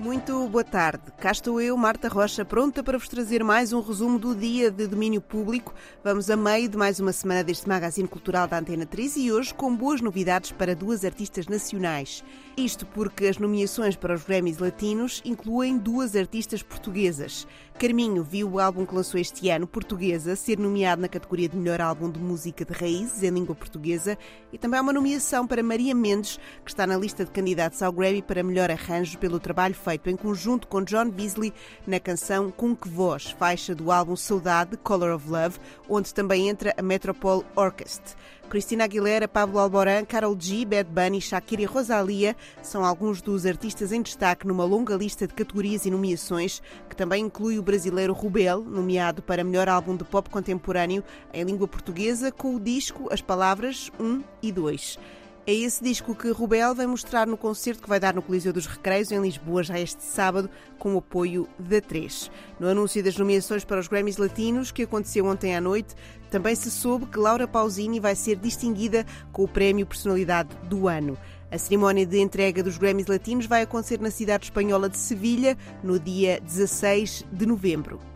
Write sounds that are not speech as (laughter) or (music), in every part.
Muito boa tarde. Cá estou eu, Marta Rocha, pronta para vos trazer mais um resumo do dia de domínio público. Vamos a meio de mais uma semana deste magazine cultural da Antena 3 e hoje com boas novidades para duas artistas nacionais. Isto porque as nomeações para os Grammys Latinos incluem duas artistas portuguesas. Carminho viu o álbum que lançou este ano, Portuguesa, ser nomeado na categoria de melhor álbum de música de raízes em língua portuguesa e também há uma nomeação para Maria Mendes, que está na lista de candidatos ao Grammy para melhor arranjo pelo trabalho feito em conjunto com John Beasley na canção Com Que Voz, faixa do álbum Saudade, Color of Love, onde também entra a Metropole Orchestra. Cristina Aguilera, Pablo Alborán, Carol G, Bad Bunny, Shakira e Rosalia são alguns dos artistas em destaque numa longa lista de categorias e nomeações, que também inclui o brasileiro Rubel, nomeado para melhor álbum de pop contemporâneo em língua portuguesa, com o disco As Palavras 1 e 2. É esse disco que Rubel vai mostrar no concerto que vai dar no Coliseu dos Recreios, em Lisboa, já este sábado, com o apoio da 3. No anúncio das nomeações para os Grammys Latinos, que aconteceu ontem à noite, também se soube que Laura Pausini vai ser distinguida com o Prémio Personalidade do Ano. A cerimónia de entrega dos Grammys Latinos vai acontecer na cidade espanhola de Sevilha, no dia 16 de novembro.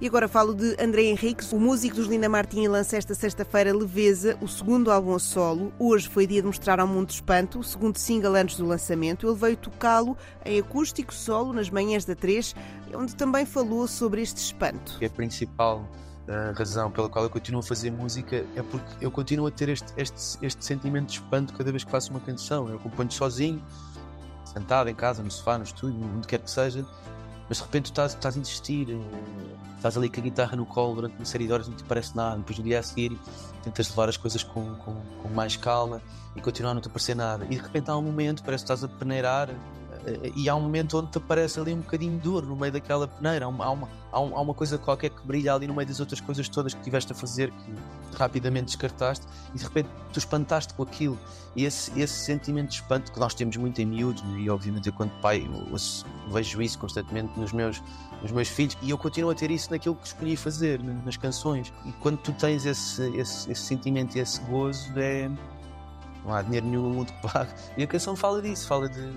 E agora falo de André Henriques, o músico dos Linda Martini lança esta sexta-feira Leveza, o segundo álbum a solo. Hoje foi dia de mostrar ao mundo espanto, o segundo single antes do lançamento. Ele veio tocá-lo em acústico solo nas manhãs da 3, onde também falou sobre este espanto. A principal uh, razão pela qual eu continuo a fazer música é porque eu continuo a ter este, este, este sentimento de espanto cada vez que faço uma canção. Eu componho sozinho, sentado em casa, no sofá, no estúdio, onde quer que seja, mas de repente tu estás, estás a insistir, eh, estás ali com a guitarra no colo durante uma série de horas, não te parece nada, depois no dia a seguir tentas levar as coisas com, com, com mais calma e continuar a não te aparecer nada. E de repente há um momento, parece que estás a peneirar eh, e há um momento onde te aparece ali um bocadinho dor no meio daquela peneira, há uma, há uma, há uma coisa qualquer que brilha ali no meio das outras coisas todas que tiveste a fazer que rapidamente descartaste e de repente tu espantaste com aquilo. E esse, esse sentimento de espanto que nós temos muito em miúdos, e obviamente eu, quando pai, eu, vejo isso constantemente nos meus, nos meus filhos, e eu continuo a ter isso naquilo que escolhi fazer, nas canções. E quando tu tens esse, esse, esse sentimento e esse gozo, é. Não há dinheiro nenhum no mundo que pague. E a canção fala disso, fala de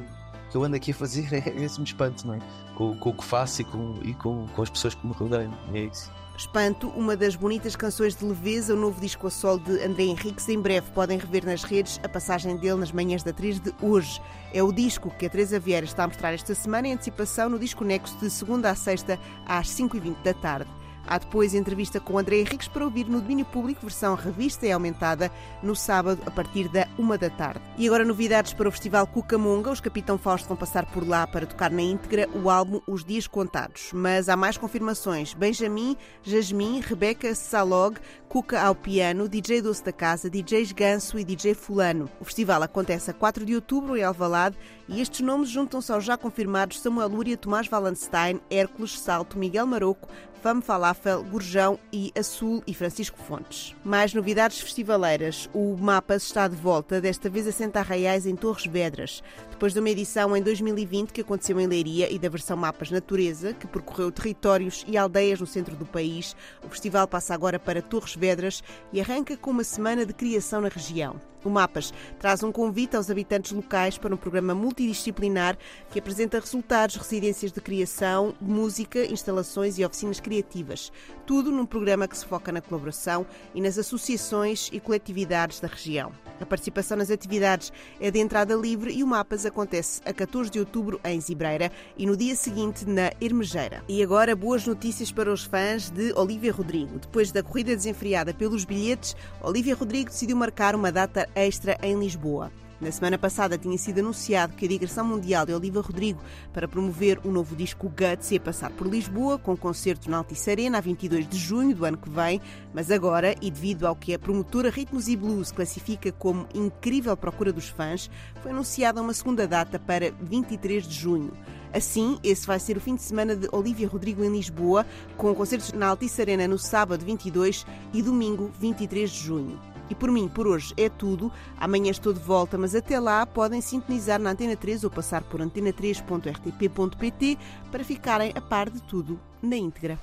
que eu ando aqui a fazer (laughs) é esse me espanto, não é? Com, com o que faço e, com, e com, com as pessoas que me rodeiam. É isso. Espanto, uma das bonitas canções de leveza, o novo disco a sol de André Henriques. Em breve podem rever nas redes a passagem dele nas manhãs da 3 de hoje. É o disco que a Teresa Vieira está a mostrar esta semana em antecipação no Disco Nexo de segunda a sexta às 5h20 da tarde. Há depois entrevista com André Henriques para ouvir no domínio público, versão revista e aumentada, no sábado, a partir da uma da tarde. E agora novidades para o Festival Cucamonga. Os Capitão Fausto vão passar por lá para tocar na íntegra o álbum Os Dias Contados. Mas há mais confirmações. Benjamin, Jasmine, Rebeca Salog, Cuca ao piano, DJ Doce da Casa, DJs Ganso e DJ Fulano. O festival acontece a 4 de outubro em Alvalade e estes nomes juntam-se aos já confirmados Samuel Lúria, Tomás Valenstein, Hércules Salto, Miguel Maroco, Fame Falafel, Gurjão e Azul e Francisco Fontes. Mais novidades festivaleiras. O Mapas está de volta, desta vez a Senta Arraiais em Torres Vedras. Depois de uma edição em 2020 que aconteceu em Leiria e da versão Mapas Natureza, que percorreu territórios e aldeias no centro do país, o festival passa agora para Torres Vedras e arranca com uma semana de criação na região. O Mapas traz um convite aos habitantes locais para um programa multidisciplinar que apresenta resultados, residências de criação, música, instalações e oficinas criativas. Tudo num programa que se foca na colaboração e nas associações e coletividades da região. A participação nas atividades é de entrada livre e o Mapas acontece a 14 de outubro em Zibreira e no dia seguinte na Hermejeira. E agora boas notícias para os fãs de Olivia Rodrigo. Depois da corrida desenfreada pelos bilhetes, Olivia Rodrigo decidiu marcar uma data extra em Lisboa. Na semana passada tinha sido anunciado que a digressão mundial de Oliva Rodrigo para promover o novo disco Guts ia passar por Lisboa, com concerto na Altice Arena a 22 de junho do ano que vem, mas agora, e devido ao que a promotora Ritmos e Blues classifica como incrível procura dos fãs, foi anunciada uma segunda data para 23 de junho. Assim, esse vai ser o fim de semana de Olivia Rodrigo em Lisboa, com concertos na Altice Arena no sábado 22 e domingo 23 de junho. E por mim, por hoje é tudo. Amanhã estou de volta, mas até lá podem sintonizar na Antena 3 ou passar por antena3.rtp.pt para ficarem a par de tudo na íntegra.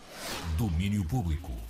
Domínio Público.